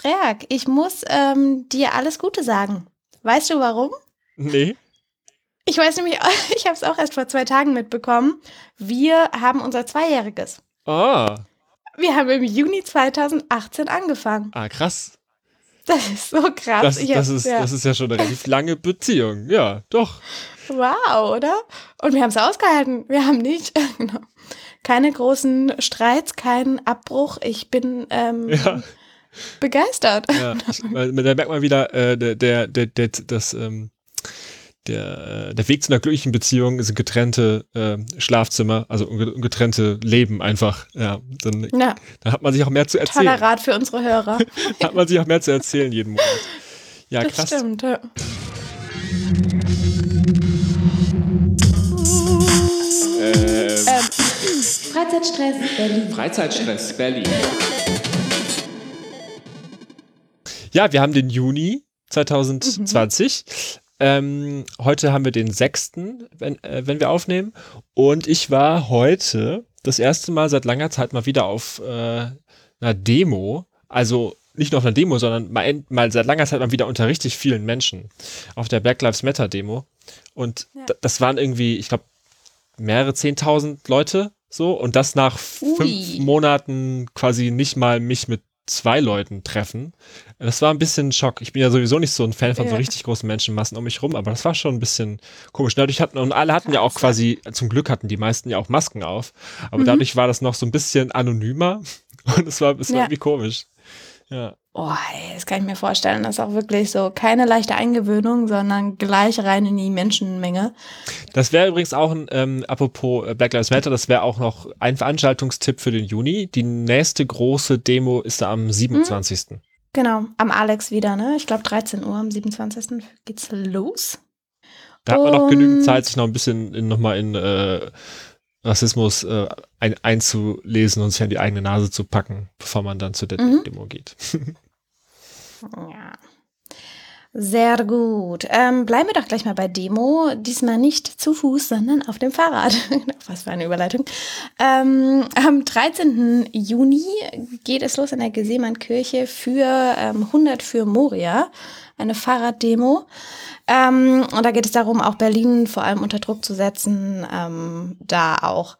Freak, ich muss ähm, dir alles Gute sagen. Weißt du warum? Nee. Ich weiß nämlich, ich habe es auch erst vor zwei Tagen mitbekommen. Wir haben unser Zweijähriges. Ah. Wir haben im Juni 2018 angefangen. Ah, krass. Das ist so krass. Das, das, ist, ja. das ist ja schon eine relativ lange Beziehung. Ja, doch. Wow, oder? Und wir haben es ausgehalten. Wir haben nicht, genau, keine großen Streits, keinen Abbruch. Ich bin ähm, Ja. Begeistert. Ja, da merkt man wieder, äh, der, der, der, der, das, ähm, der, äh, der Weg zu einer glücklichen Beziehung sind getrennte äh, Schlafzimmer, also getrennte Leben einfach. Ja, dann, Ja, dann hat man sich auch mehr zu erzählen. toller Rat für unsere Hörer. Hat man sich auch mehr zu erzählen jeden Monat. Ja, Das krass. stimmt. Ja. Ähm, Ähm, Freizeitstress Berlin. Freizeitstress Berlin. Ja, wir haben den Juni 2020. Ähm, heute haben wir den 6., wenn, äh, wenn wir aufnehmen. Und ich war heute das erste Mal seit langer Zeit mal wieder auf äh, einer Demo. Also nicht nur auf einer Demo, sondern mal, mal seit langer Zeit mal wieder unter richtig vielen Menschen. Auf der Black Lives Matter Demo. Und Ja. das waren irgendwie, ich glaube, mehrere 10.000 Leute so. Und das nach Ui. fünf Monaten quasi nicht mal mich mit zwei Leuten treffen. Das war ein bisschen ein Schock. Ich bin ja sowieso nicht so ein Fan von so Ja. richtig großen Menschenmassen um mich rum, aber das war schon ein bisschen komisch. Dadurch hatten, und alle hatten ja auch quasi, zum Glück hatten die meisten ja auch Masken auf, aber Mhm. dadurch war das noch so ein bisschen anonymer und es war, es war Ja. irgendwie komisch. Ja. Oh, ey, das kann ich mir vorstellen. Das ist auch wirklich so keine leichte Eingewöhnung, sondern gleich rein in die Menschenmenge. Das wäre übrigens auch ein, ähm, apropos äh, Black Lives Matter, das wäre auch noch ein Veranstaltungstipp für den Juni. Die nächste große Demo ist da am 27. Genau, am Alex wieder, ne? Ich glaube 13 Uhr am 27. geht's los. Da hat man noch genügend Zeit, sich noch ein bisschen in, nochmal in äh, Rassismus äh, ein, einzulesen und sich an die eigene Nase zu packen, bevor man dann zu der Mhm. Demo geht. Ja. Sehr gut. Ähm, bleiben wir doch gleich mal bei Demo. Diesmal nicht zu Fuß, sondern auf dem Fahrrad. Was für eine Überleitung. Ähm, am 13. Juni geht es los in der Geseemann-Kirche für ähm, 100 für Moria, eine Fahrraddemo. Ähm, und da geht es darum, auch Berlin vor allem unter Druck zu setzen, ähm, da auch,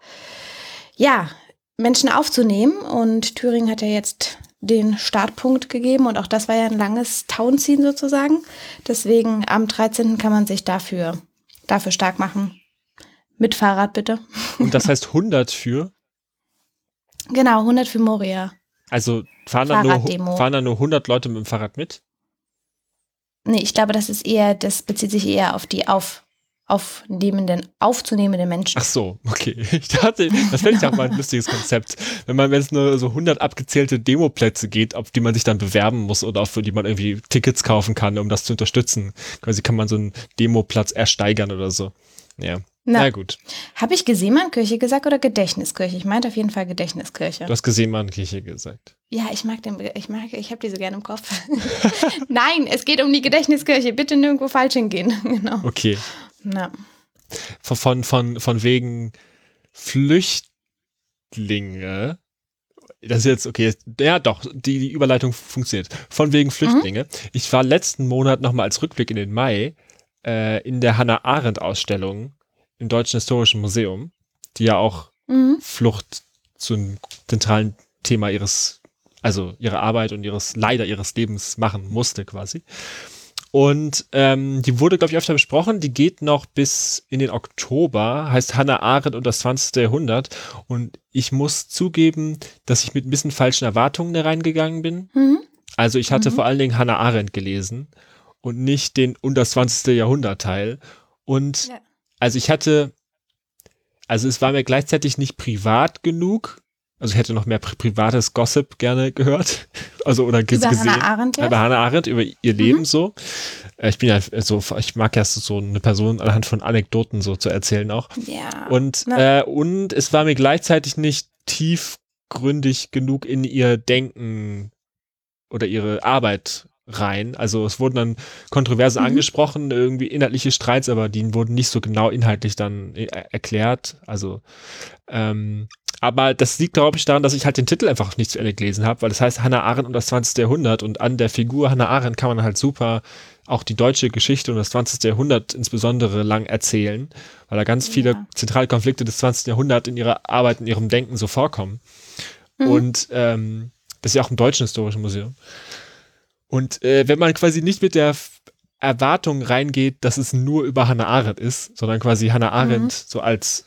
ja, Menschen aufzunehmen. Und Thüringen hat ja jetzt den Startpunkt gegeben und auch das war ja ein langes Tauenziehen sozusagen. Deswegen am 13. kann man sich dafür, dafür stark machen. Mit Fahrrad bitte. Und das heißt 100 für, Genau, 100 für Moria. also fahren da, nur, fahren da nur 100 Leute mit dem Fahrrad mit? Nee, ich glaube, das ist eher, das bezieht sich eher auf die auf, aufnehmenden, aufzunehmenden Menschen. Ach so, okay. Ich dachte, das fände ich auch mal ein lustiges Konzept. Wenn man, wenn es nur so 100 abgezählte Demoplätze geht, auf die man sich dann bewerben muss oder für die man irgendwie Tickets kaufen kann, um das zu unterstützen. Quasi kann man so einen Demoplatz ersteigern oder so. Ja. Na, Na, gut. habe ich Geseemannskirche gesagt oder Gedächtniskirche? Ich meinte auf jeden Fall Gedächtniskirche. Du hast Geseemannskirche gesagt. Ja, ich mag den, ich mag, ich habe die so gerne im Kopf. Nein, es geht um die Gedächtniskirche. Bitte nirgendwo falsch hingehen. genau. Okay. Na. Von, von, von, wegen Flüchtlinge. Das ist jetzt, okay, ja doch, die, die Überleitung funktioniert. Von wegen Flüchtlinge. Ich war letzten Monat nochmal als Rückblick in den Mai äh, in der Hannah Arendt Ausstellung im Deutschen Historischen Museum, die ja auch Mhm. Flucht zum zentralen Thema ihres, also ihrer Arbeit und ihres, leider ihres Lebens machen musste quasi. Und ähm, die wurde, glaube ich, öfter besprochen. Die geht noch bis in den Oktober, heißt Hannah Arendt und das 20. Jahrhundert. Und ich muss zugeben, dass ich mit ein bisschen falschen Erwartungen da reingegangen bin. Mhm. Also ich hatte Mhm. vor allen Dingen Hannah Arendt gelesen und nicht den und das 20. Jahrhundert Teil. Und Ja. Also ich hatte, also es war mir gleichzeitig nicht privat genug. Also ich hätte noch mehr pri privates Gossip gerne gehört. Also oder Über gesehen. Hannah Arendt Über jetzt? Hannah Arendt, über ihr Leben so. Äh, Ich bin ja so, ich mag ja so eine Person anhand von Anekdoten so zu erzählen auch. Ja. Und, äh, und es war mir gleichzeitig nicht tiefgründig genug in ihr Denken oder ihre Arbeit rein. Also es wurden dann Kontroversen Mhm. angesprochen, irgendwie inhaltliche Streits, aber die wurden nicht so genau inhaltlich dann äh, erklärt. Also ähm, aber das liegt, glaube ich, daran, dass ich halt den Titel einfach nicht zu Ende gelesen habe, weil das heißt Hannah Arendt und das 20. Jahrhundert und an der Figur Hannah Arendt kann man halt super auch die deutsche Geschichte und das 20. Jahrhundert insbesondere lang erzählen, weil da ganz viele Ja. zentrale Konflikte des 20. Jahrhunderts in ihrer Arbeit, in ihrem Denken so vorkommen. Und ähm, das ist ja auch im Deutschen Historischen Museum. Und äh, wenn man quasi nicht mit der Erwartung reingeht, dass es nur über Hannah Arendt ist, sondern quasi Hannah Arendt so als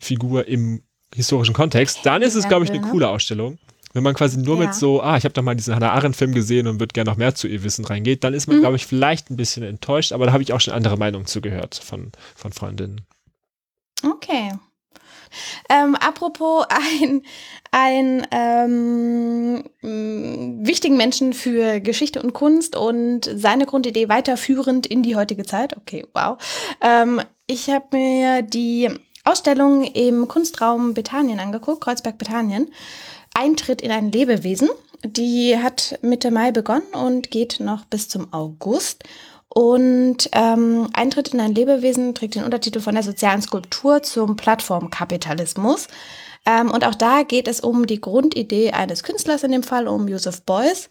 Figur im historischen Kontext, dann ist es, glaube ich, eine ne? coole Ausstellung. Wenn man quasi nur Ja. mit so, ah, ich habe doch mal diesen Hannah Arendt-Film gesehen und würde gerne noch mehr zu ihr wissen reingeht, dann ist man, glaube ich, vielleicht ein bisschen enttäuscht, aber da habe ich auch schon andere Meinungen zugehört von, von Freundinnen. Okay. Ähm, apropos ein, ein ähm, mh, wichtigen Menschen für Geschichte und Kunst und seine Grundidee weiterführend in die heutige Zeit. Okay, wow. Ähm, ich habe mir die Ausstellung im Kunstraum Bethanien angeguckt, Kreuzberg Bethanien. Eintritt in ein Lebewesen. Die hat Mitte Mai begonnen und geht noch bis zum August. Und ähm, Eintritt in ein Lebewesen trägt den Untertitel von der sozialen Skulptur zum Plattformkapitalismus. Ähm, und auch da geht es um die Grundidee eines Künstlers, in dem Fall um Joseph Beuys.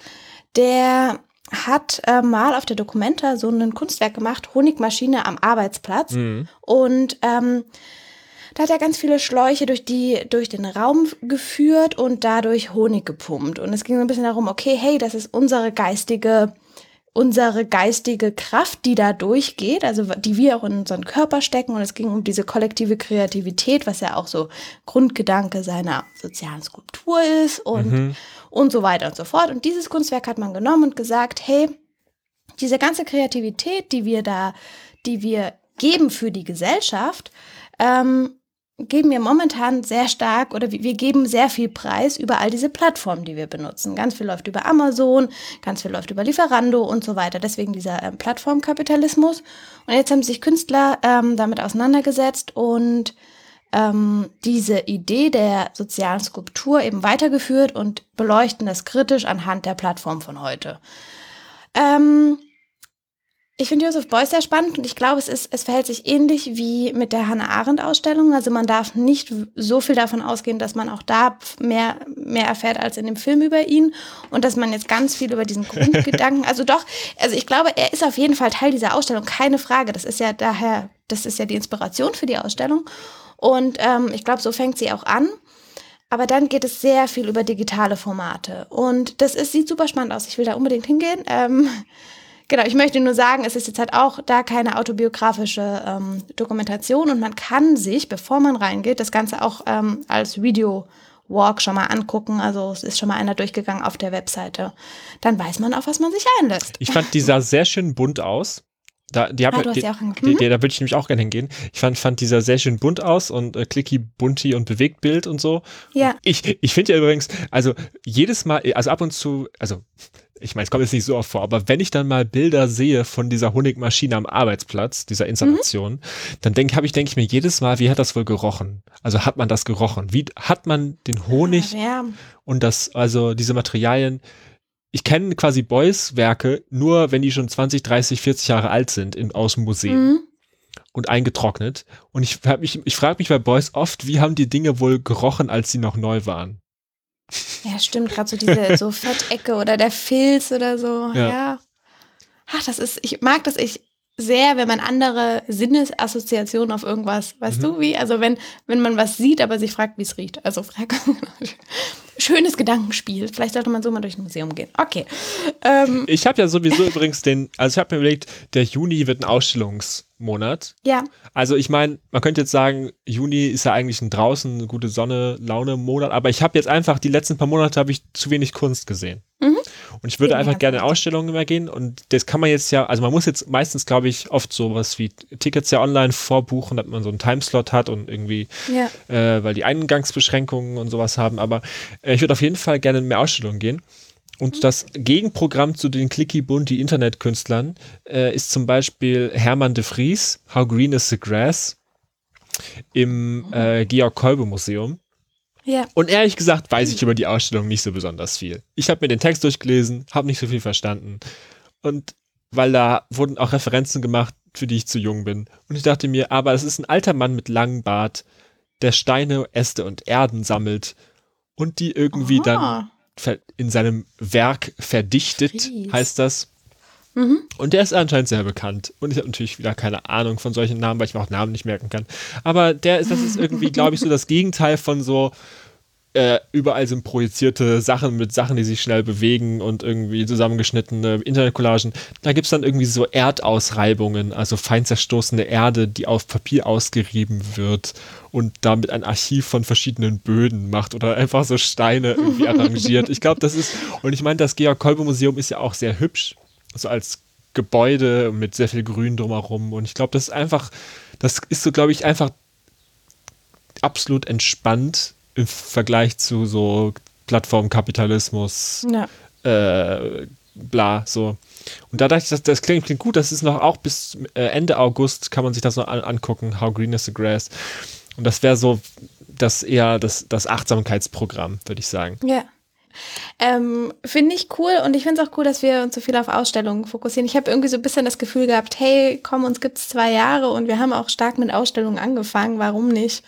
Der hat äh, mal auf der Documenta so ein Kunstwerk gemacht, Honigmaschine am Arbeitsplatz. Mhm. Und ähm, da hat er ganz viele Schläuche durch, die, durch den Raum geführt und dadurch Honig gepumpt. Und es ging so ein bisschen darum, okay, hey, das ist unsere geistige, unsere geistige Kraft, die da durchgeht, also die wir auch in unseren Körper stecken. Und es ging um diese kollektive Kreativität, was ja auch so Grundgedanke seiner sozialen Skulptur ist und, Mhm. und so weiter und so fort. Und dieses Kunstwerk hat man genommen und gesagt, hey, diese ganze Kreativität, die wir da, die wir geben für die Gesellschaft, ähm, geben wir momentan sehr stark oder wir geben sehr viel Preis über all diese Plattformen, die wir benutzen. Ganz viel läuft über Amazon, ganz viel läuft über Lieferando und so weiter. Deswegen dieser ähm, Plattformkapitalismus. Und jetzt haben sich Künstler ähm, damit auseinandergesetzt und ähm, diese Idee der sozialen Skulptur eben weitergeführt und beleuchten das kritisch anhand der Plattform von heute. Ähm, ich finde Joseph Beuys sehr spannend und ich glaube, es, ist, es verhält sich ähnlich wie mit der Hannah Arendt-Ausstellung. Also man darf nicht so viel davon ausgehen, dass man auch da mehr, mehr erfährt als in dem Film über ihn und dass man jetzt ganz viel über diesen Grundgedanken, also doch, also ich glaube, er ist auf jeden Fall Teil dieser Ausstellung, keine Frage. Das ist ja daher, das ist ja die Inspiration für die Ausstellung. Und ähm, ich glaube, so fängt sie auch an. Aber dann geht es sehr viel über digitale Formate. Und das ist, sieht super spannend aus. Ich will da unbedingt hingehen. Ähm, genau, ich möchte nur sagen, es ist jetzt halt auch da keine autobiografische ähm, Dokumentation und man kann sich, bevor man reingeht, das Ganze auch ähm, als Video Walk schon mal angucken. Also es ist schon mal einer durchgegangen auf der Webseite. Dann weiß man, auf was man sich einlässt. Ich fand, die sah sehr schön bunt aus. Da, die hab, Ah, die, angeguckt. die, Mhm. die, da würde ich nämlich auch gerne hingehen. Ich fand, fand dieser sehr schön bunt aus und äh, clicky, bunti und Bewegtbild und so. Ja. Ich, ich finde ja übrigens, also jedes Mal, also ab und zu, also ich meine, es kommt jetzt nicht so oft vor, aber wenn ich dann mal Bilder sehe von dieser Honigmaschine am Arbeitsplatz, dieser Installation, dann denke ich, denke ich mir jedes Mal, wie hat das wohl gerochen? Also hat man das gerochen? Wie hat man den Honig Ja, und das, also diese Materialien. Ich kenne quasi Beuys Werke nur, wenn die schon 20, 30, 40 Jahre alt sind in, aus dem Museum mhm. und eingetrocknet. Und ich, hab mich, ich frage mich bei Beuys oft, wie haben die Dinge wohl gerochen, als sie noch neu waren? Ja stimmt. Gerade so diese so Fettecke oder der Filz oder so. Ja. Ja. Ach, das ist, ich mag das ich sehr, wenn man andere Sinnesassoziationen auf irgendwas, weißt Mhm. du, wie? Also wenn, wenn man was sieht, aber sich fragt, wie es riecht. Also frag, schönes Gedankenspiel. Vielleicht sollte man so mal durch ein Museum gehen. Okay. Ähm, Ich habe ja sowieso übrigens den, also ich habe mir überlegt, der Juni wird ein Ausstellungsmonat. ja, Also ich meine, man könnte jetzt sagen, Juni ist ja eigentlich ein draußen gute Sonne, Laune Monat, aber ich habe jetzt einfach die letzten paar Monate habe ich zu wenig Kunst gesehen. Mhm. Und ich würde Ja, einfach gerne in. Ausstellungen immer gehen und das kann man jetzt ja, also man muss jetzt meistens, glaube ich, oft sowas wie Tickets ja online vorbuchen, dass man so einen Timeslot hat und irgendwie, ja. äh, weil die Eingangsbeschränkungen und sowas haben, aber ich würde auf jeden Fall gerne in mehr Ausstellungen gehen. Und das Gegenprogramm zu den clicky bunti Internetkünstlern äh, ist zum Beispiel Hermann de Vries, How Green is the Grass im äh, Georg Kolbe Museum. Ja. Und ehrlich gesagt weiß ich über die Ausstellung nicht so besonders viel. Ich habe mir den Text durchgelesen, habe nicht so viel verstanden. Und weil da wurden auch Referenzen gemacht, für die ich zu jung bin. Und ich dachte mir, aber es ist ein alter Mann mit langem Bart, der Steine, Äste und Erden sammelt und die irgendwie Aha. dann ver- in seinem Werk verdichtet, Fries. heißt das. Mhm. Und der ist anscheinend sehr bekannt. Und ich habe natürlich wieder keine Ahnung von solchen Namen, weil ich mir auch Namen nicht merken kann. Aber der ist, das ist irgendwie, glaube ich, so das Gegenteil von so äh, überall sind projizierte Sachen mit Sachen, die sich schnell bewegen und irgendwie zusammengeschnittene Internetcollagen. Da gibt es dann irgendwie so Erdausreibungen, also fein zerstoßene Erde, die auf Papier ausgerieben wird und damit ein Archiv von verschiedenen Böden macht oder einfach so Steine irgendwie arrangiert. Ich glaube, das ist, und ich meine, das Georg-Kolbe-Museum ist ja auch sehr hübsch, so als Gebäude mit sehr viel Grün drumherum. Und ich glaube, das ist einfach, das ist so, glaube ich, einfach absolut entspannt im Vergleich zu so Plattformkapitalismus, Ja. äh, bla, so. Und da dachte ich, das, das klingt, klingt gut, das ist noch auch bis äh, Ende August kann man sich das noch an, angucken, How Green is the Grass. Und das wäre so das eher das, das Achtsamkeitsprogramm, würde ich sagen. Ja. Ähm, finde ich cool und ich finde es auch cool, dass wir uns so viel auf Ausstellungen fokussieren. Ich habe irgendwie so ein bisschen das Gefühl gehabt, hey, komm, uns gibt's zwei Jahre und wir haben auch stark mit Ausstellungen angefangen, warum nicht?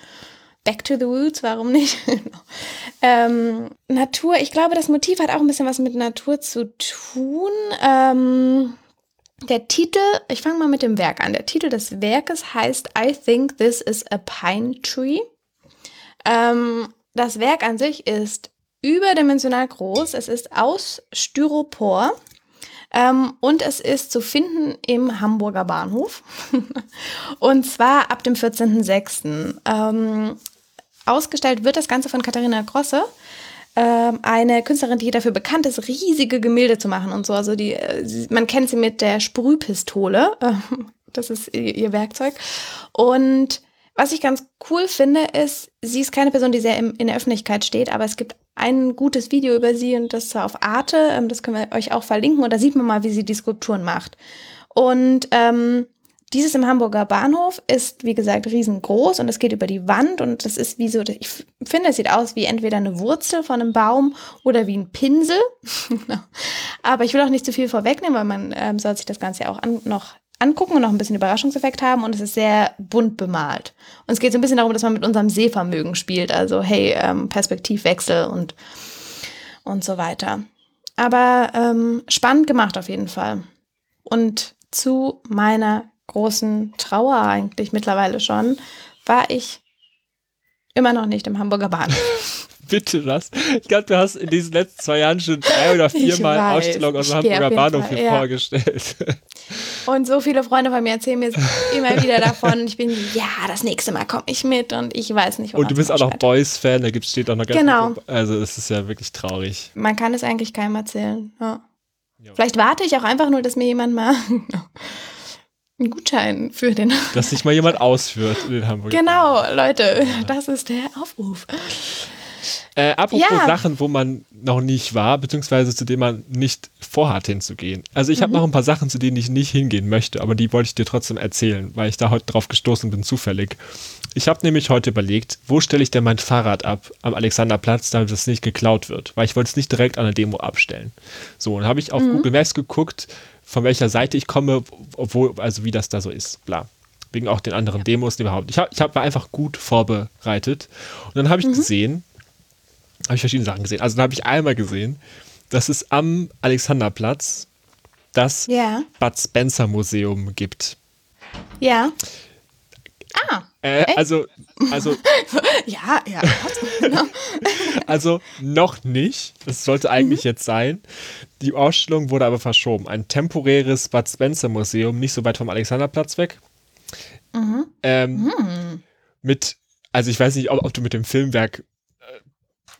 Back to the Roots, warum nicht? ähm, Natur, ich glaube, das Motiv hat auch ein bisschen was mit Natur zu tun. Ähm, der Titel, ich fange mal mit dem Werk an. Der Titel des Werkes heißt I think this is a pine tree. Ähm, das Werk an sich ist überdimensional groß. Es ist aus Styropor. Ähm, und es ist zu finden im Hamburger Bahnhof. und zwar ab dem 14.06. Ähm, ausgestellt wird das Ganze von Katharina Grosse. Ähm, eine Künstlerin, die dafür bekannt ist, riesige Gemälde zu machen und so. Also die, äh, man kennt sie mit der Sprühpistole. Ähm, das ist ihr, Werkzeug. Und was ich ganz cool finde, ist, sie ist keine Person, die sehr in der Öffentlichkeit steht, aber es gibt ein gutes Video über sie und das auf Arte. Ähm, das können wir euch auch verlinken und da sieht man mal, wie sie die Skulpturen macht. Und ähm, dieses im Hamburger Bahnhof ist, wie gesagt, riesengroß und es geht über die Wand und das ist wie so, ich finde, es sieht aus wie entweder eine Wurzel von einem Baum oder wie ein Pinsel. Aber ich will auch nicht zu viel vorwegnehmen, weil man ähm, soll sich das Ganze ja auch an, noch angucken und noch ein bisschen Überraschungseffekt haben und es ist sehr bunt bemalt. Und es geht so ein bisschen darum, dass man mit unserem Sehvermögen spielt, also hey, ähm, Perspektivwechsel und, und so weiter. Aber ähm, spannend gemacht auf jeden Fall. Und zu meiner großen Trauer eigentlich mittlerweile schon, war ich immer noch nicht im Hamburger Bahnhof. Bitte was? Ich glaube, du hast in diesen letzten zwei Jahren schon drei oder viermal Ausstellungen aus dem Hamburger Bahnhof hier ja. vorgestellt. Und so viele Freunde von mir erzählen mir immer wieder davon. Ich bin, ja, das nächste Mal komme ich mit und ich weiß nicht, Und du bist auch noch Boys-Fan, da gibt's steht auch noch ganz Genau. viel- Also es ist ja wirklich traurig. Man kann es eigentlich keinem erzählen. Ja. Vielleicht warte ich auch einfach nur, dass mir jemand mal einen Gutschein für den. Dass sich mal jemand ausführt in den Hamburger Genau, Leute, das ist der Aufruf. Äh, apropos Ja. Sachen, wo man noch nicht war, beziehungsweise zu denen man nicht vorhat hinzugehen. Also ich habe Mhm. noch ein paar Sachen, zu denen ich nicht hingehen möchte, aber die wollte ich dir trotzdem erzählen, weil ich da heute drauf gestoßen bin, zufällig. Ich habe nämlich heute überlegt, wo stelle ich denn mein Fahrrad ab am Alexanderplatz, damit es nicht geklaut wird, weil ich wollte es nicht direkt an der Demo abstellen. So, und habe ich auf Mhm. Google Maps geguckt, von welcher Seite ich komme, obwohl, also wie das da so ist, bla. Wegen auch den anderen Demos, die überhaupt. Ich, hab, ich hab, war einfach gut vorbereitet. Und dann habe Mhm. ich gesehen, habe ich verschiedene Sachen gesehen. Also dann habe ich einmal gesehen, dass es am Alexanderplatz das Ja, Bud Spencer Museum gibt. ja. Ah, Äh, also, also, ja, ja. was? also noch nicht. Das sollte eigentlich jetzt sein. Die Ausstellung wurde aber verschoben. Ein temporäres Bud Spencer Museum, nicht so weit vom Alexanderplatz weg. Ähm, Mit, also ich weiß nicht, ob, ob du mit dem Filmwerk äh,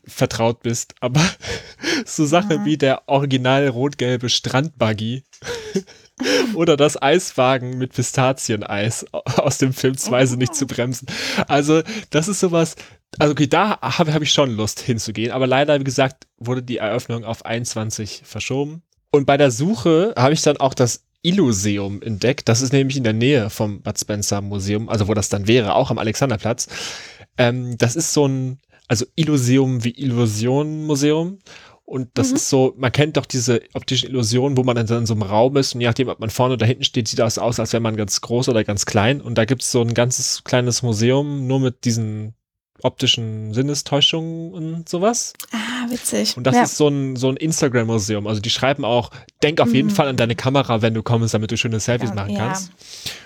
vertraut bist, aber so Sachen wie der original rot-gelbe Strandbuggy oder das Eiswagen mit Pistazieneis aus dem Film Zwei sind nicht zu bremsen. Also das ist sowas, also okay, da habe hab ich schon Lust hinzugehen, aber leider, wie gesagt, wurde die Eröffnung auf 21 verschoben. Und bei der Suche habe ich dann auch das Illuseum entdeckt. Das ist nämlich in der Nähe vom Bud Spencer Museum, also wo das dann wäre, auch am Alexanderplatz. Ähm, das ist so ein, also Illuseum wie Illusion Museum. Und das ist so, man kennt doch diese optischen Illusionen, wo man dann in so einem Raum ist und je nachdem, ob man vorne oder hinten steht, sieht das aus, als wäre man ganz groß oder ganz klein. Und da gibt es so ein ganzes kleines Museum nur mit diesen optischen Sinnestäuschungen und sowas. Ah, witzig. Und das ja. ist so ein, so ein Instagram-Museum. Also die schreiben auch, denk auf jeden Mhm. Fall an deine Kamera, wenn du kommst, damit du schöne Selfies Ja, machen ja. kannst.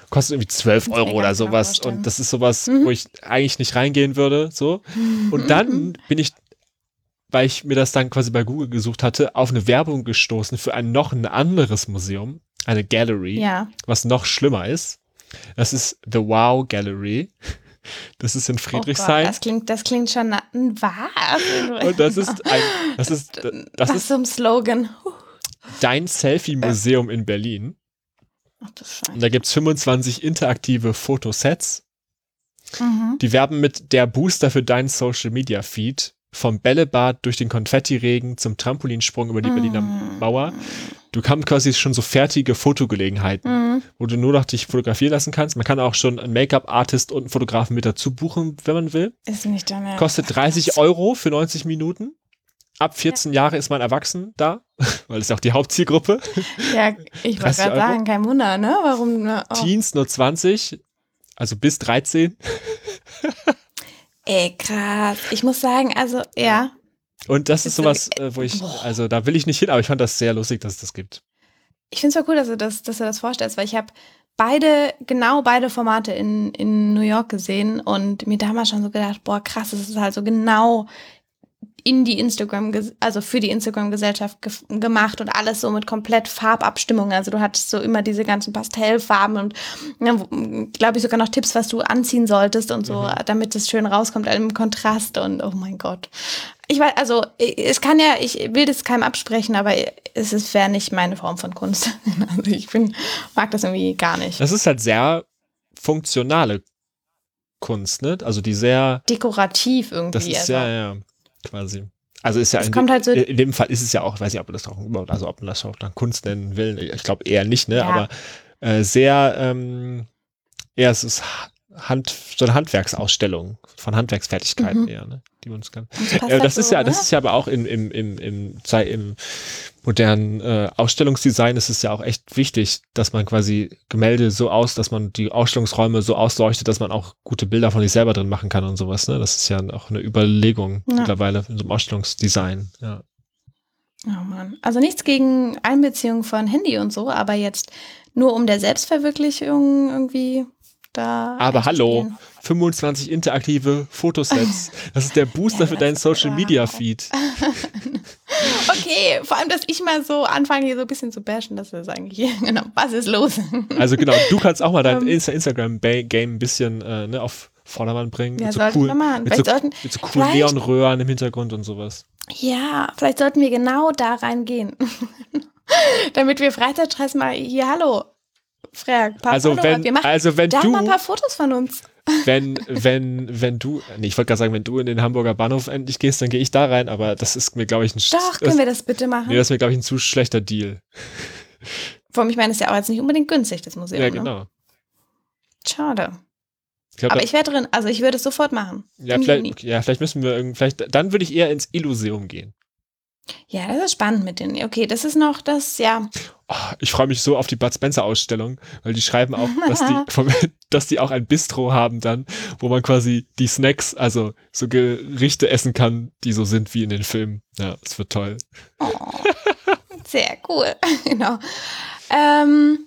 Kostet irgendwie 12 Kannst du mir Euro oder genau sowas. Und das ist sowas, Mhm. wo ich eigentlich nicht reingehen würde. So. Und dann bin ich, weil ich mir das dann quasi bei Google gesucht hatte, auf eine Werbung gestoßen für ein noch ein anderes Museum, eine Gallery, Ja. was noch schlimmer ist. Das ist The Wow Gallery. Das ist in Oh Gott, Friedrichshain. das klingt, das klingt schon na, was? und das ist ein, das ist, das ist zum Slogan. Dein Selfie-Museum in Berlin. Ach du Und da gibt's 25 interaktive Fotosets. Mhm. Die werben mit der Booster für deinen Social Media Feed. Vom Bällebad durch den Konfettiregen zum Trampolinsprung über die Berliner Mm. Mauer. Du kannst quasi schon so fertige Fotogelegenheiten, Mhm. wo du nur noch dich fotografieren lassen kannst. Man kann auch schon einen Make-up-Artist und einen Fotografen mit dazu buchen, wenn man will. Ist nicht dein Ernst. Kostet 30 Euro für 90 Minuten. Ab 14 Jahre ist man erwachsen da, weil es ist auch die Hauptzielgruppe. Ja, ich wollte 30 gerade sagen, kein Wunder, ne? Warum? Ne? Oh. Teens nur 20, also bis 13. Ey, krass. Ich muss sagen, also, ja. Und das ist sowas, äh, wo ich, also da will ich nicht hin, aber ich fand das sehr lustig, dass es das gibt. Ich finde es voll cool, dass du das, dass du das vorstellst, weil ich habe beide, genau beide Formate in, in New York gesehen und mir damals schon so gedacht, boah, krass, das ist halt so genau in die Instagram, also für die Instagram-Gesellschaft ge gemacht und alles so mit komplett Farbabstimmung. Also du hattest so immer diese ganzen Pastellfarben und glaube ich sogar noch Tipps, was du anziehen solltest und so, Mhm. damit es schön rauskommt im Kontrast und oh mein Gott. Ich weiß, also es kann ja, ich will das keinem absprechen, aber es ist wäre nicht meine Form von Kunst. Also ich bin, mag das irgendwie gar nicht. Das ist halt sehr funktionale Kunst, ne? Also die sehr, Dekorativ irgendwie. das ist also. ja, ja, quasi. Also ist ja in, kommt halt so- in dem Fall ist es ja auch, ich weiß nicht, ob man das auch überhaupt, also ob man das auch dann Kunst nennen will. Ich glaube eher nicht, ne? Ja. Aber äh, sehr, ähm, eher es ist Hand, so eine Handwerksausstellung von Handwerksfertigkeiten Mhm. eher, ne? Die man uns kann. Ja, halt das so, ist ja, das ist ja aber auch im, im, im, im, im modernen äh, Ausstellungsdesign ist es ja auch echt wichtig, dass man quasi Gemälde so aus, dass man die Ausstellungsräume so ausleuchtet, dass man auch gute Bilder von sich selber drin machen kann und sowas. Ne? Das ist ja auch eine Überlegung Ja. mittlerweile in so einem Ausstellungsdesign. Ja. Oh Mann. Also nichts gegen Einbeziehung von Handy und so, aber jetzt nur um der Selbstverwirklichung irgendwie da. Aber hallo, einzustehen. 25 interaktive Fotosets. Das ist der Booster Ja, für deinen Social. Media Feed. Okay, vor allem, dass ich mal so anfange, hier so ein bisschen zu bashen, das ist eigentlich, genau, was ist los? Also genau, du kannst auch mal dein Ähm. Insta Instagram-Game ein bisschen äh, ne, auf Vordermann bringen. Ja, mit so sollten cool, wir machen. mit so, sollten- mit so coolen Neonröhren im Hintergrund und sowas. Ja, vielleicht sollten wir genau da reingehen. Damit wir Freizeitstress mal, hier, hallo, Frag, paar Also Follower. wenn, wir machen also wenn da du, mal ein paar Fotos von uns. wenn, wenn, wenn du, nee, ich wollte gerade sagen, wenn du in den Hamburger Bahnhof endlich gehst, dann gehe ich da rein, aber das ist mir, glaube ich, ein, Doch, das, können wir das bitte machen? nee, das ist mir, glaube ich, ein zu schlechter Deal. Vor allem, ich meine, ist ja auch jetzt nicht unbedingt günstig, das Museum. Ja, Ne? genau. Schade. Ich glaub, Aber ich wäre drin, also ich würde es sofort machen. ja, vielleicht, ja, vielleicht müssen wir irgendwie, vielleicht, dann würde ich eher ins Illuseum gehen. Ja, das ist spannend mit denen. Okay, das ist noch das, ja. Ich freue mich so auf die Bud Spencer Ausstellung, weil die schreiben auch, dass die, vom- dass die auch ein Bistro haben dann, wo man quasi die Snacks, also so Gerichte essen kann, die so sind wie in den Filmen. Ja, es wird toll. Oh, sehr cool. genau. Ähm,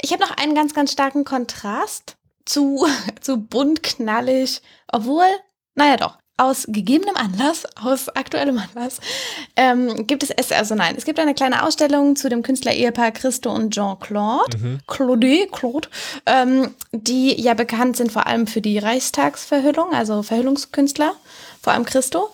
ich habe noch einen ganz, ganz starken Kontrast zu, zu bunt, knallig, obwohl, naja doch, aus gegebenem Anlass, aus aktuellem Anlass, ähm, gibt es, also nein, es gibt eine kleine Ausstellung zu dem Künstler-Ehepaar Christo und Jean-Claude. Mhm. Claude, Claude, ähm, die ja bekannt sind vor allem für die Reichstagsverhüllung, also Verhüllungskünstler, vor allem Christo,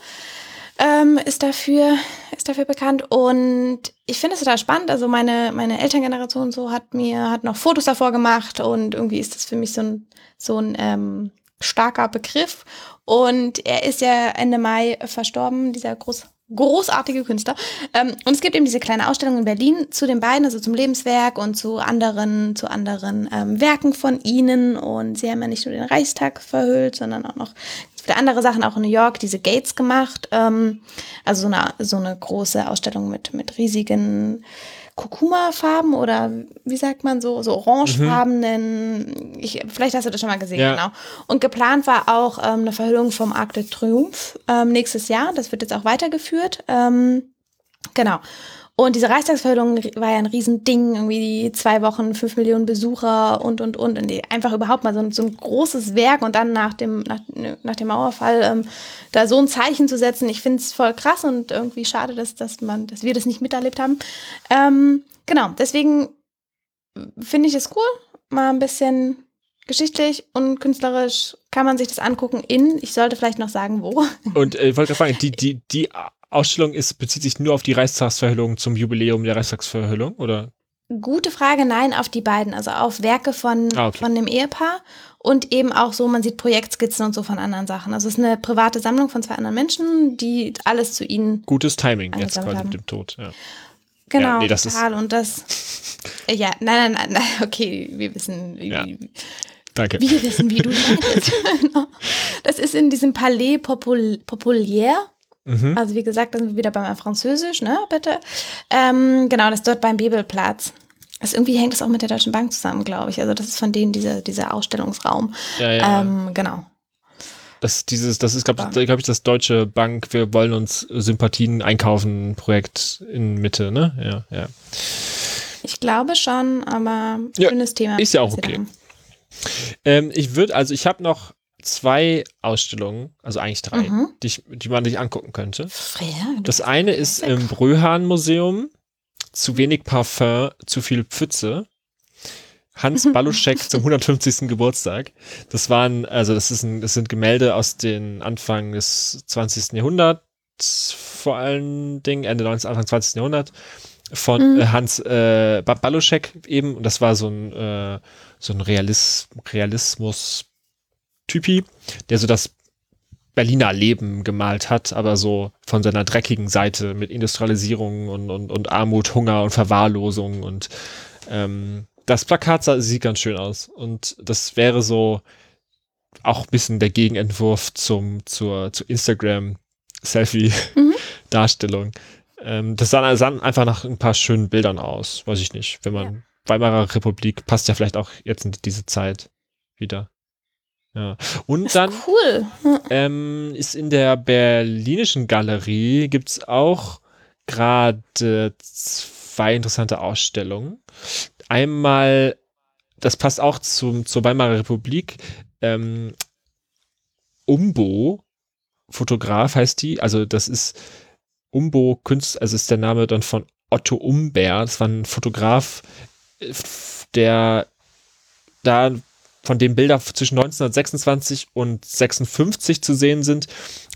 ähm, ist dafür ist dafür bekannt und ich finde es total spannend. Also meine meine Elterngeneration so hat mir hat noch Fotos davor gemacht und irgendwie ist das für mich so ein so ein ähm, starker Begriff und er ist ja Ende Mai verstorben, dieser groß großartige Künstler. Ähm, und es gibt eben diese kleine Ausstellung in Berlin zu den beiden, also zum Lebenswerk und zu anderen, zu anderen ähm, Werken von ihnen. Und sie haben ja nicht nur den Reichstag verhüllt, sondern auch noch viele andere Sachen, auch in New York, diese Gates gemacht. Ähm, also so eine, so eine große Ausstellung mit, mit riesigen Kurkuma-Farben oder wie sagt man so, so orangefarbenen, ich, vielleicht hast du das schon mal gesehen, Ja. genau. Und geplant war auch ähm, eine Verhüllung vom Arc de Triomphe ähm, nächstes Jahr. Das wird jetzt auch weitergeführt. Ähm, genau. Und diese Reichstagsverhüllung war ja ein Riesending, irgendwie die zwei Wochen, fünf Millionen Besucher und, und, und. und die, einfach überhaupt mal so ein, so ein großes Werk und dann nach dem, nach, nach dem Mauerfall ähm, da so ein Zeichen zu setzen. Ich finde es voll krass und irgendwie schade, dass, dass, man, dass wir das nicht miterlebt haben. Ähm, genau, deswegen finde ich es cool, mal ein bisschen geschichtlich und künstlerisch kann man sich das angucken in, ich sollte vielleicht noch sagen, wo. Und äh, ich wollte gerade fragen, die, die, die Ausstellung ist, bezieht sich nur auf die Reichstagsverhüllung zum Jubiläum der Reichstagsverhüllung, oder? Gute Frage, nein, auf die beiden, also auf Werke von, Ah, okay. von dem Ehepaar und eben auch so, man sieht Projektskizzen und so von anderen Sachen. Also es ist eine private Sammlung von zwei anderen Menschen, die alles zu ihnen, Gutes Timing jetzt quasi haben. mit dem Tod. Ja. genau, nee, das ist- total und das, ja, nein, nein, nein, nein, okay, wir wissen, wie, Ja. Danke. wir wissen, wie du meinst. Genau. das ist in diesem Palais Popul Populaire, Mhm. Also wie gesagt, da sind wir wieder beim Französisch, ne, bitte. Ähm, genau, das ist dort beim Bebelplatz. Das irgendwie hängt das auch mit der Deutschen Bank zusammen, glaube ich. Also das ist von denen dieser, dieser Ausstellungsraum. Ja, ja. Ähm, genau. Das, ist dieses, das ist, glaube ich, glaub ich, das Deutsche Bank, wir wollen uns Sympathien einkaufen, Projekt in Mitte, ne? Ja, ja. Ich glaube schon, aber Ja, schönes Thema. ist ja auch okay. Ähm, ich würde, also ich habe noch zwei Ausstellungen, also eigentlich drei, Mhm. die, ich, die man sich angucken könnte. Ja, Das eine ist weg. im Bröhan-Museum. Zu wenig Parfum, zu viel Pfütze. Hans Baluschek zum 150. Geburtstag. Das waren, also das ist ein, das sind Gemälde aus den Anfang des 20. Jahrhunderts, vor allen Dingen Ende 19, Anfang 20. Jahrhundert von Mhm. äh, Hans äh, Ba- Baluschek eben. Und das war so ein, äh, so ein Realis Realismus-Typi, der so das Berliner Leben gemalt hat, aber so von seiner dreckigen Seite mit Industrialisierung und, und, und Armut, Hunger und Verwahrlosung und ähm, das Plakat sah, sieht ganz schön aus und das wäre so auch ein bisschen der Gegenentwurf zum, zur, zur Instagram-Selfie-Darstellung. Ähm, das sah, sah einfach nach ein paar schönen Bildern aus, weiß ich nicht. Wenn man Ja. Weimarer Republik passt ja vielleicht auch jetzt in diese Zeit wieder. Ja. Und ist dann cool. Hm. ähm, ist in der Berlinischen Galerie gibt's auch gerade zwei interessante Ausstellungen. Einmal, das passt auch zum, zur Weimarer Republik, ähm, Umbo, Fotograf heißt die, also das ist Umbo Kunst, also ist der Name dann von Otto Umber, das war ein Fotograf, äh, der da von dem Bilder zwischen 1926 und 56 zu sehen sind.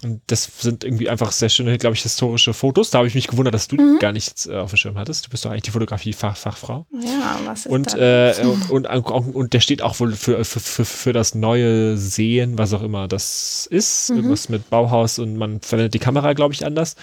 Und das sind irgendwie einfach sehr schöne, glaube ich, historische Fotos. Da habe ich mich gewundert, dass du die gar nicht äh, auf dem Schirm hattest. Du bist doch eigentlich die Fotografie-Fachfrau. Ja, was ist Und, da? äh, und, und, und, und der steht auch wohl für, für, für, für das neue Sehen, was auch immer das ist. Mhm. Irgendwas mit Bauhaus und man verwendet die Kamera, glaube ich, anders.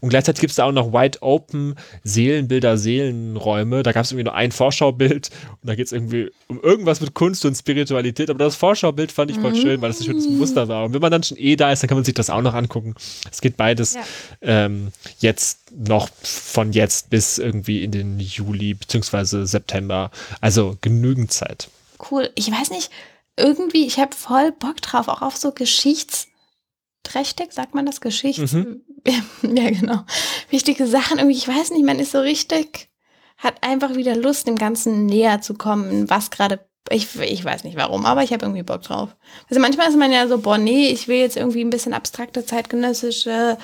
Und gleichzeitig gibt es da auch noch Wide Open Seelenbilder, Seelenräume. Da gab es irgendwie nur ein Vorschaubild und da geht es irgendwie um irgendwas mit Kunst und Spiritualität. Aber das Vorschaubild fand ich voll schön, weil das ein schönes Muster war. Und wenn man dann schon eh da ist, dann kann man sich das auch noch angucken. Es geht beides Ja. ähm, jetzt noch von jetzt bis irgendwie in den Juli beziehungsweise September. Also genügend Zeit. Cool. Ich weiß nicht, irgendwie, ich habe voll Bock drauf, auch auf so geschichtsträchtig, sagt man das? Geschichts... Mhm. ja, genau. Wichtige Sachen. Irgendwie, ich weiß nicht, man ist so richtig, hat einfach wieder Lust, dem Ganzen näher zu kommen, was gerade. Ich, ich weiß nicht warum, aber ich habe irgendwie Bock drauf. Also manchmal ist man ja so, boah, nee, ich will jetzt irgendwie ein bisschen abstrakte, zeitgenössische,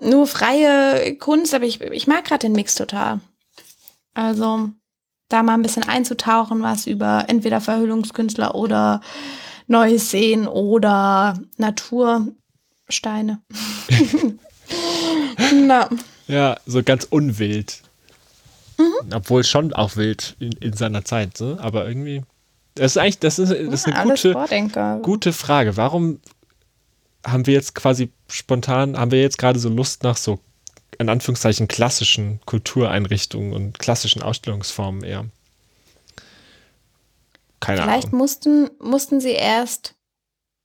nur freie Kunst, aber ich, ich mag gerade den Mix total. Also da mal ein bisschen einzutauchen, was über entweder Verhüllungskünstler oder Neues sehen oder Natursteine. Na, Ja, so ganz unwild. Mhm. Obwohl schon auch wild in, in seiner Zeit, ne? aber irgendwie. Das ist eigentlich, das ist, das ist eine gute, gute Frage. Warum haben wir jetzt quasi spontan, haben wir jetzt gerade so Lust nach so, in Anführungszeichen, klassischen Kultureinrichtungen und klassischen Ausstellungsformen eher? Keine Vielleicht Ahnung. mussten, mussten sie erst,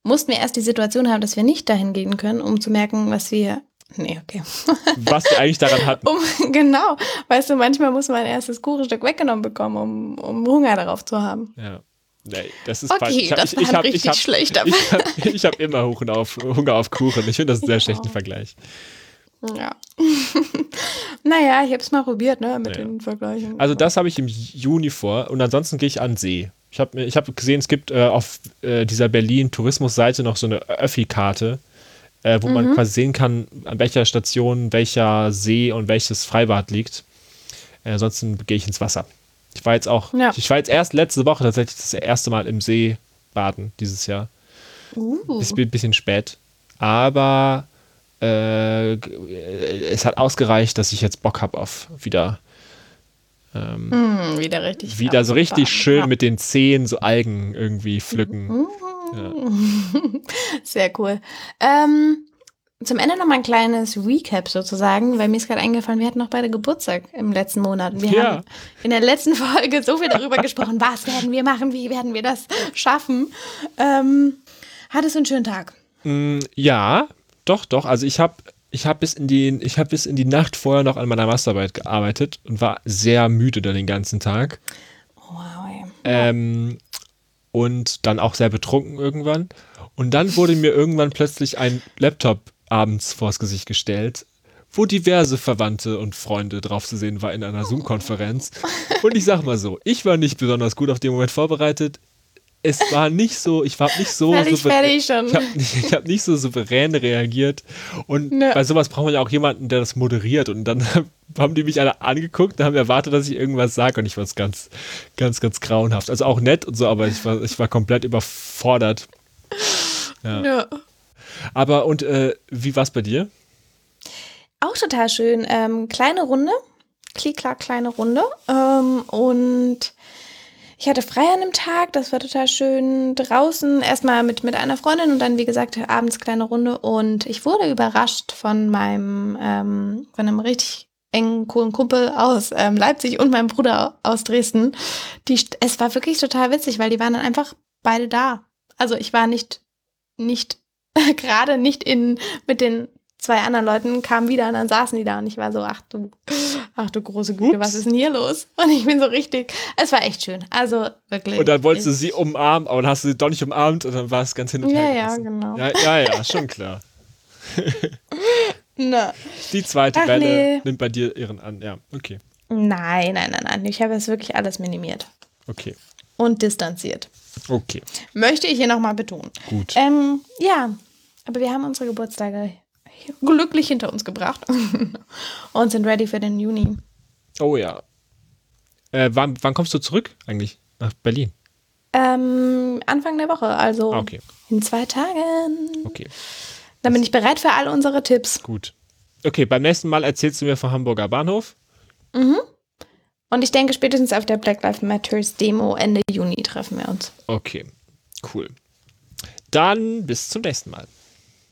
mussten wir erst die Situation haben, dass wir nicht dahin gehen können, um zu merken, was wir Nee, okay. was wir eigentlich daran hatten. Um, genau. Weißt du, manchmal muss man ein erstes Kuchenstück weggenommen bekommen, um, um Hunger darauf zu haben. Ja. Nee, das ist Okay, falsch. Ich hab- das ich, ich war hab, richtig ich hab, schlecht, aber- Ich habe ich hab immer Hunger auf, Hunger auf Kuchen. Ich finde das einen sehr schlechten Vergleich. Ja. naja, ich habe es mal probiert, ne, mit Ja. den Vergleichen. Also das habe ich im Juni vor und ansonsten gehe ich an den See. Ich habe ich hab gesehen, es gibt äh, auf äh, dieser Berlin-Tourismus-Seite noch so eine Öffi-Karte, äh, wo Mhm. man quasi sehen kann, an welcher Station welcher See und welches Freibad liegt. Äh, ansonsten gehe ich ins Wasser. Ich war jetzt auch, Ja. ich war jetzt erst letzte Woche tatsächlich das erste Mal im See baden dieses Jahr. uh. Ist ein bisschen spät, aber äh, es hat ausgereicht, dass ich jetzt Bock habe auf wieder ähm, Hm, wieder richtig. wieder so richtig abgefahren. schön Ja. mit den Zehen so Algen irgendwie pflücken. Sehr cool. Ähm, zum Ende noch mal ein kleines Recap sozusagen, weil mir ist gerade eingefallen, wir hatten noch beide Geburtstag im letzten Monat. Wir Ja. haben in der letzten Folge so viel darüber gesprochen, was werden wir machen, wie werden wir das schaffen. Ähm, hattest du einen schönen Tag? Mm, ja, doch, doch. Also ich habe ich hab bis, in die- ich bis in die Nacht vorher noch an meiner Masterarbeit gearbeitet und war sehr müde dann den ganzen Tag. Wow, ey. Ähm, und dann auch sehr betrunken irgendwann. Und dann wurde mir irgendwann plötzlich ein Laptop abends vors Gesicht gestellt, wo diverse Verwandte und Freunde drauf zu sehen war in einer Zoom-Konferenz. Und ich sag mal so, ich war nicht besonders gut auf den Moment vorbereitet. Es war nicht so, ich war nicht so Fertig, souverän- fertig. Ich habe nicht, hab nicht so souverän reagiert. Und Nö. bei sowas braucht man ja auch jemanden, der das moderiert. Und dann haben die mich alle angeguckt und haben erwartet, dass ich irgendwas sage. Und ich war es ganz, ganz, ganz grauenhaft. Also auch nett und so, aber ich war, ich war komplett überfordert. Ja. Aber und äh, wie war es bei dir? Auch total schön. Ähm, kleine Runde. Klick-klack, kleine Runde. Ähm, und ich hatte frei an dem Tag, das war total schön. Draußen erstmal mit, mit einer Freundin und dann, wie gesagt, abends kleine Runde. Und ich wurde überrascht von meinem, ähm, von einem richtig engen, coolen Kumpel aus ähm, Leipzig und meinem Bruder aus Dresden. Die, es war wirklich total witzig, weil die waren dann einfach beide da. Also ich war nicht, nicht, gerade nicht in, mit den zwei anderen Leuten kamen wieder und dann saßen die da und ich war so, ach du, ach du große Güte, Ups. was ist denn hier los? Und ich bin so richtig, es war echt schön. Also wirklich. Und dann wolltest du sie umarmen, aber dann hast du sie doch nicht umarmt und dann war es ganz hin und Ja, her. ja, gerissen. genau. Ja, ja, ja, schon klar. Na. Die zweite Ach, Welle nee. nimmt bei dir ihren an. Ja, okay. Nein, nein, nein, nein. Ich habe es wirklich alles minimiert Okay. und distanziert. Okay. Möchte ich hier nochmal betonen. Gut. Ähm, ja, aber wir haben unsere Geburtstage glücklich hinter uns gebracht und sind ready für den Juni. Oh ja. Äh, wann, wann kommst du zurück eigentlich? Nach Berlin. Ähm, Anfang der Woche, also Ah, okay. in zwei Tagen. Okay. Dann bin ich bereit für all unsere Tipps. Gut. Okay, beim nächsten Mal erzählst du mir vom Hamburger Bahnhof. Und ich denke, spätestens auf der Black Lives Matters Demo Ende Juni treffen wir uns. Okay. Cool. Dann bis zum nächsten Mal.